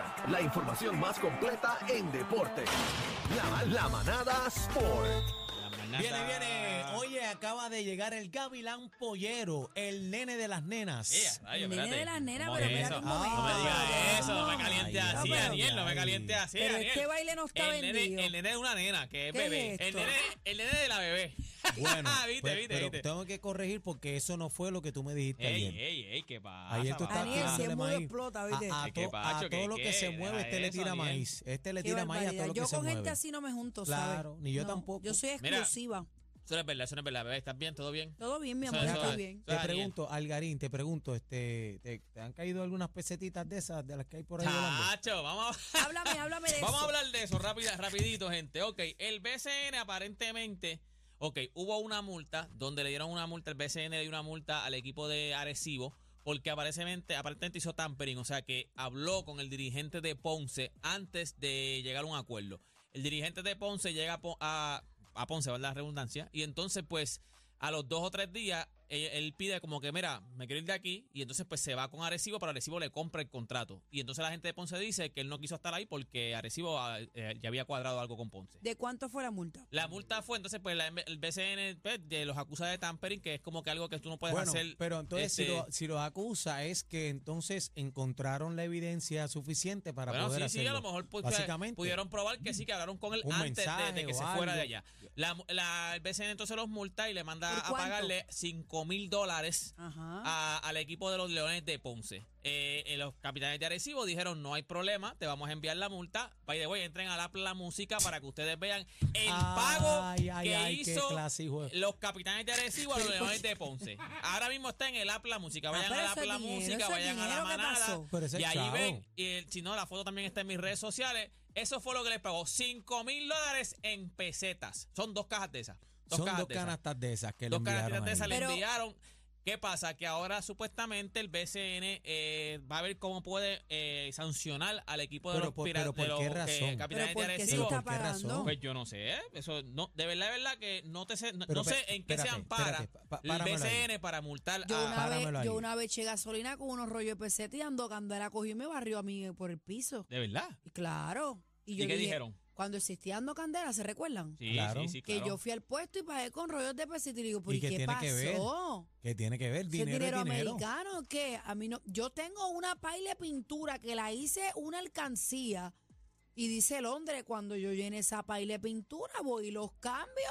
ahora, la información más completa en deporte. La, la manada Sport. Viene, viene. Oye, acaba de llegar el Gavilán Pollero, el nene de las nenas. El nene de las nenas, ¿Cómo pero es mira eso? cómo Ah, es. No me digas eso, no me caliente Ay, así, no, pero- Daniel, no me caliente así, Pero Daniel. este baile no está el nene, vendido. el nene de una nena, que es ¿Qué bebé. es el, nene, el nene de la bebé. Bueno, viste, pues, viste, pero viste. tengo que corregir porque eso no fue lo que tú me dijiste Ey, ayer. ey, ey, ¿qué pasa? Ayer tú estabas Daniel, mundo maíz. explota, A- ¿viste? A, ¿Qué to- pacho, a qué- todo lo que qué? se mueve, este le eso, tira Daniel. maíz. Este le tira maíz a todo lo que Yo se con gente mueve. así no me junto, ¿sabes? Claro, ni yo No, tampoco. Yo soy Mira. exclusiva. Eso no es verdad, eso no es verdad, bebé. ¿Estás bien? ¿Todo bien? Todo bien, mi Eso- amor, eso estoy es. bien. Te pregunto, Algarín, te pregunto, este, te, te han caído algunas pesetitas de esas, de las que hay por ahí? Chacho, vamos a... Háblame, háblame de Vamos a eso. hablar de eso rápida, rapidito, gente. Ok, el BCN aparentemente, ok, hubo una multa donde le dieron una multa, el BCN le dio una multa al equipo de Arecibo porque aparentemente, aparentemente hizo tampering, o sea que habló con el dirigente de Ponce antes de llegar a un acuerdo. El dirigente de Ponce llega a, a, a Ponce, ¿verdad? La redundancia. Y entonces, pues, a los dos o tres días, él, él pide como que, mira, me quiero ir de aquí. Y entonces, pues, se va con Arecibo, pero Arecibo le compra el contrato. Y entonces la gente de Ponce dice que él no quiso estar ahí porque Arecibo ah, eh, ya había cuadrado algo con Ponce. ¿De cuánto fue la multa? La multa fue, entonces, pues, la- el BCN pues, de los acusa de tampering, que es como que algo que tú no puedes Bueno, hacer. pero entonces si, este, lo, si los acusa es que entonces encontraron la evidencia suficiente para Bueno, poder sí, hacerlo. sí, a lo mejor pues, Básicamente. pudieron probar que sí, que hablaron con él antes de- que se fuera de allá. La, la- el BCN entonces los multa y le manda ¿Por a pagarle 5 mil dólares al equipo de los Leones de Ponce. Eh, eh, los capitanes de Arecibo dijeron, no hay problema, te vamos a enviar la multa. By the way, entren a la, la música para que ustedes vean el pago Ay, ay, que ay, hizo clase, hijo de- los capitanes de Arecibo a los Leones de Ponce. Ahora mismo está en el app La Música. Ah, Vayan pero a la eso app La dinero, Música, vayan a la dinero, ¿qué manada. Y ahí chavo. ven, y el- si no, la foto también está en mis redes sociales. Eso fue lo que les pagó. 5 mil dólares en pesetas. Son dos cajas de esas. Dos Son dos de esas. canastas de esas que le Dos enviaron canastas de esas le Pero- enviaron. ¿Qué pasa? Que ahora supuestamente el BCN eh, va a ver cómo puede eh, sancionar al equipo de Pero los por- piratas pero de ¿por los qué eh, razón? capitanes ¿Pero por de qué se Arecibo. está ¿Por qué razón? Pues yo no sé, eso no, de verdad, de verdad que no te sé, no, Pero no sé en qué se ampara espérate, pa- el ahí. BCN para multar Yo a una, vez, yo una vez eché gasolina con unos rollos de peseta y ando candela cogió y me barrió a mí por el piso. de verdad. Y claro. Y, ¿Y yo qué dije, dijeron? Cuando existía ando candela, ¿se recuerdan? Sí, Claro. sí, sí, Que yo fui al puesto y pagué con rollos de peseta y digo, ¿por ¿Y qué qué tiene pasó? que ver? ¿Qué tiene que ver? ¿Ese Dinero dinero es dinero. americano o qué? A mí no. Yo tengo una paila de pintura que la hice una alcancía y dice Londres, cuando yo llene esa paila de pintura, voy y los cambio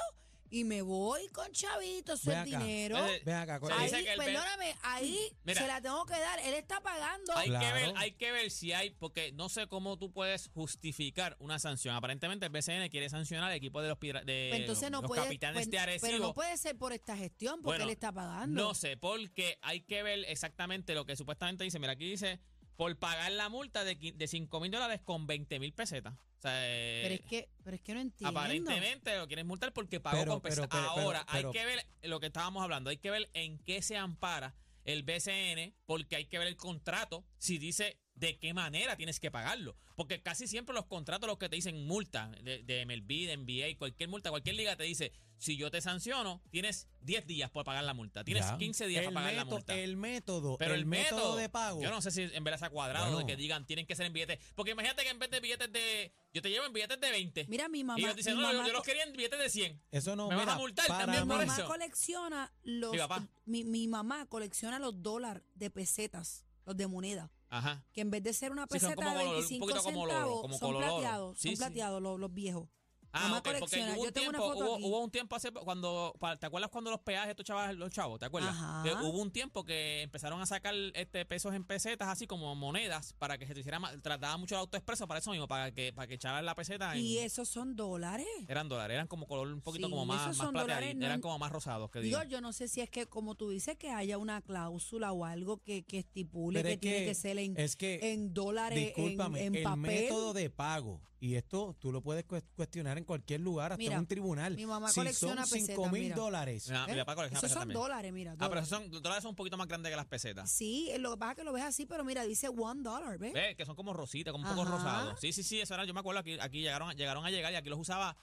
y me voy con chavito, eso es acá. dinero. Entonces, Ven acá, se Ahí, dice que el B- perdóname, ahí Mira. se la tengo que dar. Él está pagando. Hay que ver, hay que ver si hay, porque no sé cómo tú puedes justificar una sanción. Aparentemente el BCN quiere sancionar al equipo de los, pira- de Pues entonces no los puede, capitanes pues, de Arecibo. pero no puede ser por esta gestión porque Bueno, él está pagando. No sé, porque hay que ver exactamente lo que supuestamente dice. Mira, aquí dice, por pagar la multa de, qui- de 5 mil dólares con 20 mil pesetas. O sea, eh, pero es que, pero es que no entiendo. aparentemente lo quieren multar porque pagó Pero, con pesetas. pero, pero, pero, Ahora, pero- hay que ver lo que estábamos hablando, hay que ver en qué se ampara el BCN, porque hay que ver el contrato, si dice de qué manera tienes que pagarlo. Porque casi siempre los contratos, los que te dicen multa de, de MLB, de NBA, cualquier multa, cualquier liga te dice, si yo te sanciono, tienes 10 días por pagar la multa, tienes Ya. 15 días el para pagar la multa. El método, Pero el, método, de pago. Yo no sé si en verdad se ha cuadrado Bueno. de que digan tienen que ser en billetes. Porque imagínate que en vez de billetes de. Yo te llevo en billetes de 20. Mira, mi mamá. y ellos dicen, mi no, yo, mamá yo los quería en billetes de 100. Eso no Me vas a multar para también Mi por mí- mamá eso. colecciona los. Mi papá. Mi, mi mamá colecciona los dólares de pesetas, los de moneda. Ajá. Que en vez de ser una Sí, son peseta como de color- un 25 poquito como centavos, como son plateados. Sí, son sí. plateados los, los viejos. Ah, Mamá ok, porque hubo un tiempo, hubo, un tiempo hace cuando, ¿te acuerdas cuando los peajes estos chavos, los chavos, ¿te acuerdas? Hubo un tiempo que empezaron a sacar este pesos en pesetas, así como monedas, para que se te hiciera más, trataba mucho el autoexpreso para eso mismo, para que, para que echaran la peseta en, Y esos son dólares. eran dólares, eran como color un poquito Sí, como más, más dólares, no eran como más rosados que Digo, yo no sé si es que, como tú dices, que haya una cláusula o algo que, que estipule Pero que, es tiene que- que ser en, es que, en dólares, en, el papel. método de pago, y esto tú lo puedes cues- cuestionar en cualquier lugar, hasta Mira, en un tribunal. mi mamá si son colecciona pesetas, 5 mil dólares. Mira, ¿eh? mi papá colecciona Esos pesetas son también. dólares, mira. Ah, pero son, los dólares son un poquito más grandes que las pesetas. Sí, lo que pasa es que lo ves así, pero mira, dice one dollar, ¿ves? ¿Ves? Que son como rositas, como un poco rosados. Sí, sí, sí, eso era, yo me acuerdo aquí, aquí llegaron, llegaron a llegar y aquí los usaba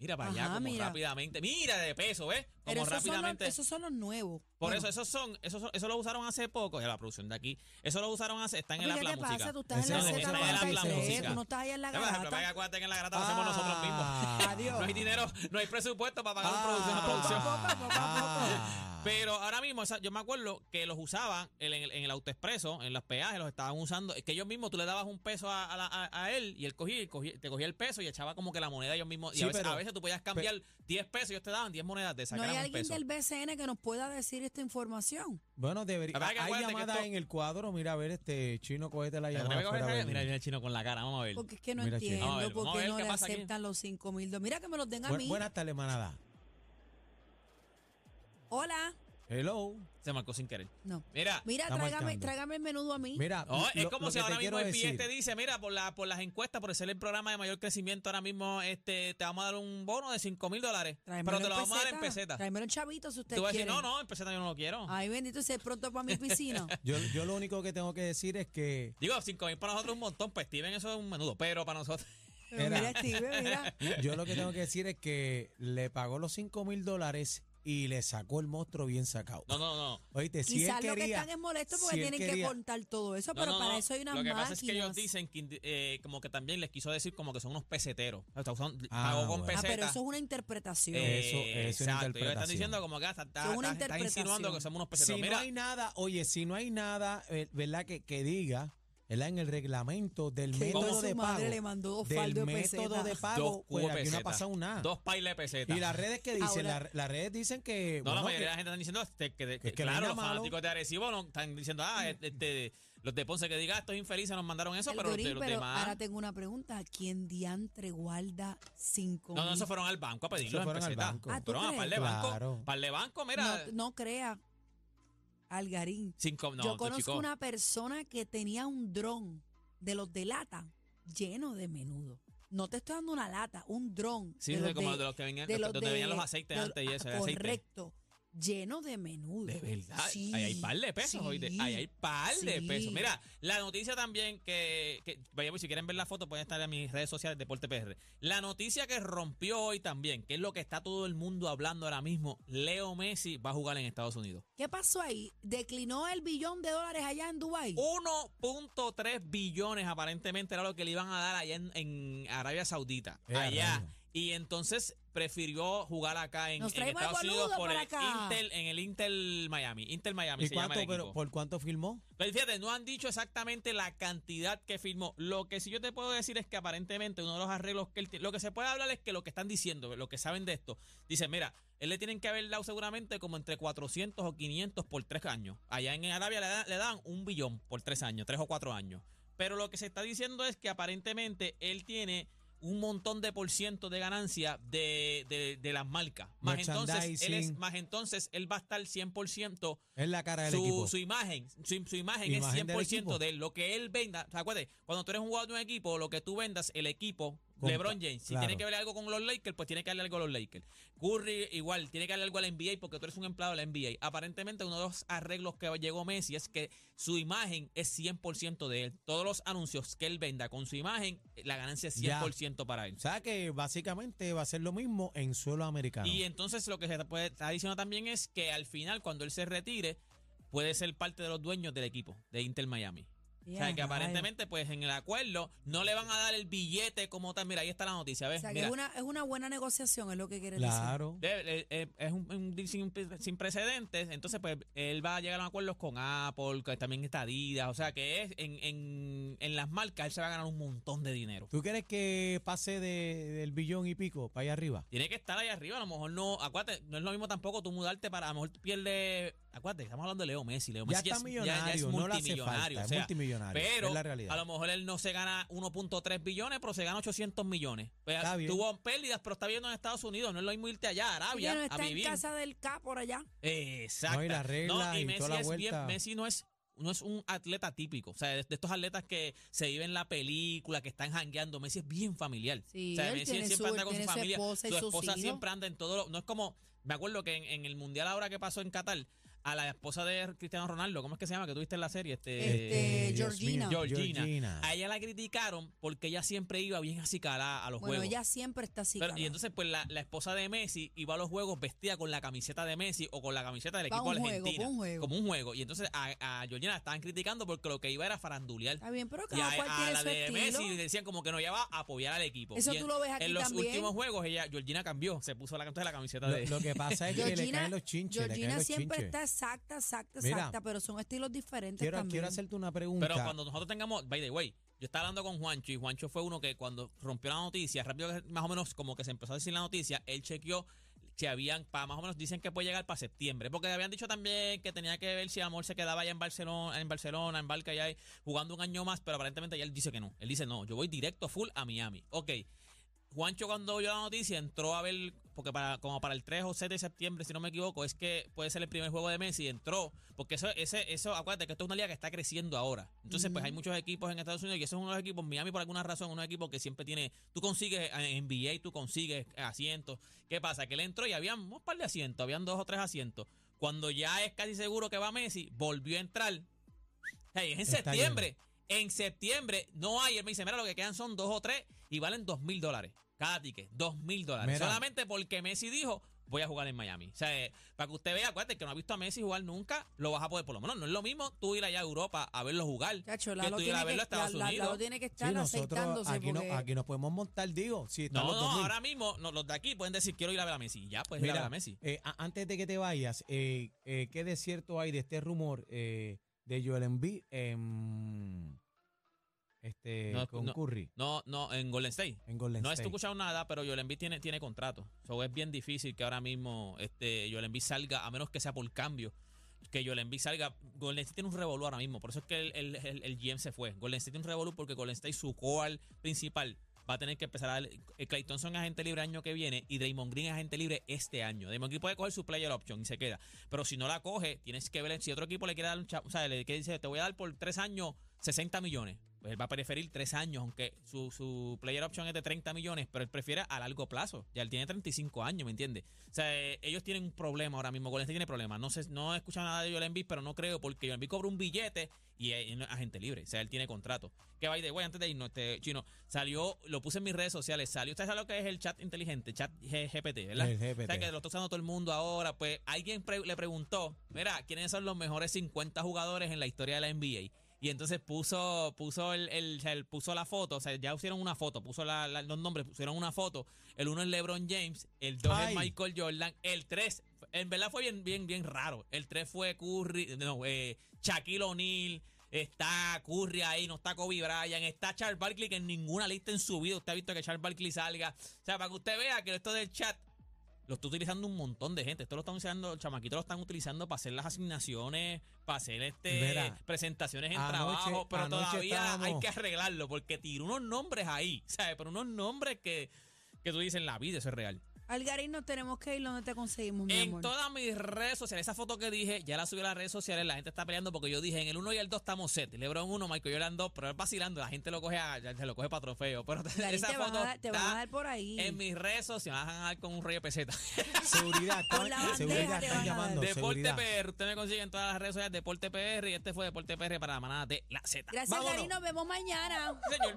Mira para allá, como mira. rápidamente. Mira de peso, ¿ves? Pero Como esos son, los, rápidamente. esos son los nuevos. Por Bueno, eso, esos son, esos son- eso lo usaron hace poco, ya la producción de aquí. Eso lo usaron hace, están en la ¿Qué la te música. pasa? Tú estás Ese en la no, Z ese no es el Habla 93, Música. tú no estás en la Ya, pero, acuérdate que en la grata lo hacemos nosotros mismos. Ah. Adiós. No hay dinero, no hay presupuesto para pagar un Ah. producción a producción. Pero ahora mismo, yo me acuerdo que los usaban en el, en el autoexpreso, en los peajes, los estaban usando. Es que ellos mismos, tú le dabas un peso a, a la- a- a él y él cogía, y cogía- te cogía el peso y echaba como que la moneda ellos mismos. y a veces, pero- a veces tú podías cambiar 10 pesos y ellos te daban 10 monedas de esa ¿No hay alguien peso. del BCN que nos pueda decir esta información? Bueno, debería. Hay llamadas esto- en el cuadro. Mira, a ver, este chino, cógete la Pero llamada. fuera, ver. Mira, mira el chino con la cara, vamos a ver. Porque es que no Mira, entiendo por qué ver no le aquí. aceptan los 5 mil dólares. Mira que me los den a Bu- mí. buenas tardes, manada. Hola. Hello. Se marcó sin querer. No. Mira, Mira, Está marcando. tráigame el menudo a mí. Mira, No, es lo- como lo si que ahora te mismo quiero el decir- billete dice, mira, por, la, por las encuestas, por ser el programa de mayor crecimiento ahora mismo, este te vamos a dar un bono de 5 mil dólares, Tráemelo pero te lo vamos a dar en peseta. Tráemelo en chavito si usted Tú vas a quiere. decir, no, no, en peseta yo no lo quiero. Ay, bendito, si es pronto para mi piscina. Yo, yo lo único que tengo que decir es que Digo, 5 mil para nosotros es un montón, pues Steven eso es un menudo, pero para nosotros... Pero Era. mira, Steve, mira. yo lo que tengo que decir es que le pagó los 5 mil dólares y le sacó el monstruo bien sacado. No, no, no. Oíste, si él Quizás lo que están es molesto porque si tienen que contar todo eso, No, pero no, para no. eso hay unas Lo que máquinas. pasa es que ellos dicen que eh, como que también les quiso decir como que son unos peseteros. O sea, son- Ah, pagó con bueno. Ah, pero eso es una interpretación. Eh, Eso- eso es una exacto. Ellos están interpretación. diciendo como que ah, está, está- Eso es una está- está insinuando interpretación. que somos unos Si peseteros. no Mira, hay nada, oye, si no hay nada, eh, ¿verdad? Que, que diga, ¿verdad? En el reglamento del Que método de pago. madre le mandó dos del de método de pago, pues aquí no ha pesetas, pasado nada. Dos pailes de pesetas. Y las redes que dicen, Ahora- la- las redes dicen que, No, la bueno, mayoría de la gente están diciendo este, que, que- que- claro, los malo. fanáticos de Arecibo no, están diciendo, ah, este, los de Ponce que diga, estos infelices nos mandaron eso, El pero los, de- los pero demás. ahora tengo una pregunta. ¿Quién diantre guarda cinco No, no, esos fueron al banco a pedirlo en fueron al banco. Ah, ¿tú Fueron a par de banco. Par de banco, mira. No, no crea. Algarín. no, Yo conozco chico. una persona que tenía un dron de los de lata lleno de menudo. No te estoy dando una lata, un dron. Sí, de los como de- de los que venían, de los- donde de- venían los aceites de- antes y eso, ah, aceite. Lleno de menudo. De verdad. Sí, ahí hay par de pesos, sí, oíste. Ahí hay par de pesos. Mira, la noticia también que, que vaya, pues, si quieren ver la foto, pueden estar en mis redes sociales Deporte PR. La noticia que rompió hoy también, que es lo que está todo el mundo hablando ahora mismo, Leo Messi va a jugar en Estados Unidos. ¿Qué pasó ahí? ¿Declinó el billón de dólares allá en Dubái? 1.3 billones aparentemente era lo que le iban a dar allá en, en Arabia Saudita. Eh, allá. Y entonces prefirió jugar acá en, Estados el Unidos por el acá. Intel, en el Intel Miami. Intel Miami ¿Y se llama el pero por cuánto filmó? Pero fíjate, no han dicho exactamente la cantidad que firmó. Lo que sí yo te puedo decir es que aparentemente uno de los arreglos que él tiene, lo que se puede hablar es que lo que están diciendo, lo que saben de esto, dicen, mira, él le tienen que haber dado seguramente como entre 400 o 500 por tres años. Allá en Arabia le, da- le dan un billón por tres años, tres o cuatro años. Pero lo que se está diciendo es que aparentemente él tiene un montón de por ciento de ganancia de, de, de las marcas. Más entonces, él es, más entonces él va a estar 100% Es la cara del su, equipo. su imagen, su, su imagen, Imagen es 100% equipo. de él. Lo que él venda, o sea, acuérdate, cuando tú eres un jugador de un equipo, lo que tú vendas, el equipo, LeBron James, si claro. tiene que ver algo con los Lakers, pues tiene que darle algo a los Lakers. Curry igual, tiene que darle algo a la NBA porque tú eres un empleado de la NBA. Aparentemente uno de los arreglos que llegó Messi es que su imagen es 100% de él. Todos los anuncios que él venda con su imagen, la ganancia es Ya. 100% para él. O sea que básicamente va a ser lo mismo en suelo americano. Y entonces lo que se puede estar diciendo también es que al final, cuando él se retire, puede ser parte de los dueños del equipo de Inter Miami. O sea, que aparentemente, pues en el acuerdo no le van a dar el billete como tal. Mira, ahí está la noticia, O ¿ves? sea, que Mira, es una, es una buena negociación, es lo que quieres decir. claro. eh, eh, es un, un deal sin, sin precedentes. Entonces, pues él va a llegar a acuerdos con Apple, que también está Adidas. O sea, que es en, en, en las marcas él se va a ganar un montón de dinero. ¿Tú quieres que pase de- del billón y pico para allá arriba? Tiene que estar ahí arriba, a lo mejor no, acuérdate, no es lo mismo tampoco tú mudarte para, a lo mejor pierdes, acuérdate, estamos hablando de Leo Messi, Leo Ya Messi está es, millonario, no le hace multimillonario, falta, o es sea, multimillonario, pero es la realidad. a lo mejor él no se gana 1.3 billones, pero se gana 800 millones. Pues, Está bien. tuvo pérdidas, pero está viviendo en Estados Unidos, no es lo mismo irte allá a Y Arabia no a está en vivir. casa del K por allá. Exacto. No, y Messi toda la es bien-. Messi no es no es un atleta típico, o sea, de, estos atletas que se viven la película, que están jangueando, Messi es bien familiar. Sí, o sea, Messi siempre su- anda con su familia, esposa su esposa siempre anda en todo, lo- no es como, me acuerdo que en, en el mundial ahora que pasó en Qatar, a la esposa de Cristiano Ronaldo, ¿cómo es que se llama? Que tuviste en la serie. Este, Este, Dios Georgina. Georgina. A ella la criticaron porque ella siempre iba bien acicalada a los Bueno, juegos. ella siempre está así. Pero- y entonces, pues la, la esposa de Messi iba a los juegos vestida con la camiseta de Messi o con la camiseta del equipo un juego, pa' un juego. Como un juego. Y entonces a, a Georgina la estaban criticando porque lo que iba era farandulear. Está bien, pero Y cada a, cual a la su de estilo. Messi le decían como que no ella va a apoyar al equipo. Eso Y tú en- lo ves aquí En los también. últimos juegos, ella, Georgina cambió, se puso la, la camiseta Lo, de. lo que pasa es que le Georgina, caen los chinches. le caen Georgina los siempre chinches. está exacta, exacta, Mira, exacta, pero son estilos diferentes Quiero, también. quiero hacerte una pregunta. Pero cuando nosotros tengamos, by the way, yo estaba hablando con Juancho y Juancho fue uno que cuando rompió la noticia, rápido que más o menos como que se empezó a decir la noticia, él chequeó si habían, para más o menos dicen que puede llegar para septiembre, porque habían dicho también que tenía que ver si Amor se quedaba allá en Barcelona, en Barcelona, en Barca allá jugando un año más, pero aparentemente ya él dice que no. Él dice, no, yo voy directo full a Miami. Ok. Juancho cuando oyó la noticia entró a ver, porque para como para el 3 o 7 de septiembre, si no me equivoco, es que puede ser el primer juego de Messi, entró, porque eso, ese, eso, acuérdate que esto es una liga que está creciendo ahora. Entonces, pues hay muchos equipos en Estados Unidos y eso es uno de los equipos, Miami por alguna razón, uno de los equipos que siempre tiene, tú consigues en NBA, tú consigues asientos. ¿Qué pasa? Que él entró y habían un par de asientos, habían dos o tres asientos. Cuando ya es casi seguro que va Messi, volvió a entrar. Hey, es en Está septiembre. En septiembre no hay. Él me dice, mira, lo que quedan son dos o tres y valen dos mil dólares. Cada ticket, dos mil dólares. Mira. Solamente porque Messi dijo, voy a jugar en Miami. O sea, eh, para que usted vea, acuérdate que no ha visto a Messi jugar nunca, lo vas a poder, por lo menos no es lo mismo tú ir allá a Europa a verlo jugar. Chacho, que tú ir a verlo a Estados la- la- Unidos. Lalo tiene que Sí, estar nosotros aceitándose aquí, no, porque aquí nos podemos montar, digo. Si están No, los no, 2000. ahora mismo no, los de aquí pueden decir quiero ir a ver a Messi. Ya, puedes ir a ver Mira, a Messi. eh, a- antes de que te vayas, eh, eh, ¿qué de cierto hay de este rumor eh, de Joel Embiid en, este, No, con no. Curry No, no, en Golden State. en Golden No he State? escuchado nada, pero Joel Embiid tiene, tiene contrato. So, es bien difícil que ahora mismo este, Joel Embiid salga, a menos que sea por cambio, que Joel Embiid salga. Golden State tiene un revolú ahora mismo, por eso es que el, el, el- el GM se fue. Golden State tiene un revolú porque Golden State, su core principal, va a tener que empezar a dar... eh, Clay Thompson es agente libre el año que viene y Draymond Green es agente libre este año. Draymond Green puede coger su player option y se queda. Pero si no la coge, tienes que ver si otro equipo le quiere dar un... O sea, le que dice, te voy a dar por tres años 60 millones. Pues él va a preferir tres años, aunque su, su player option es de 30 millones, pero él prefiere a largo plazo. Ya él tiene 35 años, ¿me entiendes? O sea, eh, ellos tienen un problema ahora mismo. Golden State tiene problemas. No sé, no he escuchado nada de Joel Embiid, pero no creo porque Joel Embiid cobra un billete y es, es agente libre. O sea, él tiene contrato. Que va de güey, antes de irnos, este chino, salió, lo puse en mis redes sociales, salió, ¿usted sabe lo que es el chat inteligente? Chat GPT, ¿verdad? El GPT. O sea, que lo está usando todo el mundo ahora. Pues alguien pre- le preguntó, mira, ¿quiénes son los mejores 50 jugadores en la historia de la NBA? Y entonces puso, puso el, el- puso la foto, o sea, ya pusieron una foto, puso la- la- los nombres, pusieron una foto. El uno es LeBron James, el dos Ay. es Michael Jordan, el tres, en verdad fue bien, bien, bien raro. El tres fue Curry, no, eh, Shaquille O'Neal, está Curry ahí, no está Kobe Bryant, está Charles Barkley que en ninguna lista en su vida usted ha visto que Charles Barkley salga. O sea, para que usted vea que esto del chat lo está utilizando un montón de gente. Esto lo están usando, los chamaquitos lo están utilizando para hacer las asignaciones, para hacer este Mira, presentaciones en anoche- trabajo, pero todavía hay que arreglarlo porque tiró unos nombres ahí, ¿sabes? Pero unos nombres que, que tú dices en la vida, eso es real. Algarín nos tenemos que ir donde te conseguimos, mi En amor. todas mis redes sociales, esa foto que dije, ya la subí a las redes sociales, la gente está peleando porque yo dije en el 1 y el 2 estamos set. LeBron 1, Michael Jordan 2, pero es vacilando, la gente lo coge a, ya se lo coge para trofeo. Pero Algarín, esa te van, foto a dar, te van a está dar por ahí. en mis redes sociales, van a dar con un rollo de peseta. Seguridad, Con la bandeja seguridad, te están van a dar. llamando. Deporte seguridad. PR, usted me consigue en todas las redes sociales Deporte PR y este fue Deporte PR para la manada de la Z. Gracias, Vámonos. Algarín. Nos vemos mañana. Señor.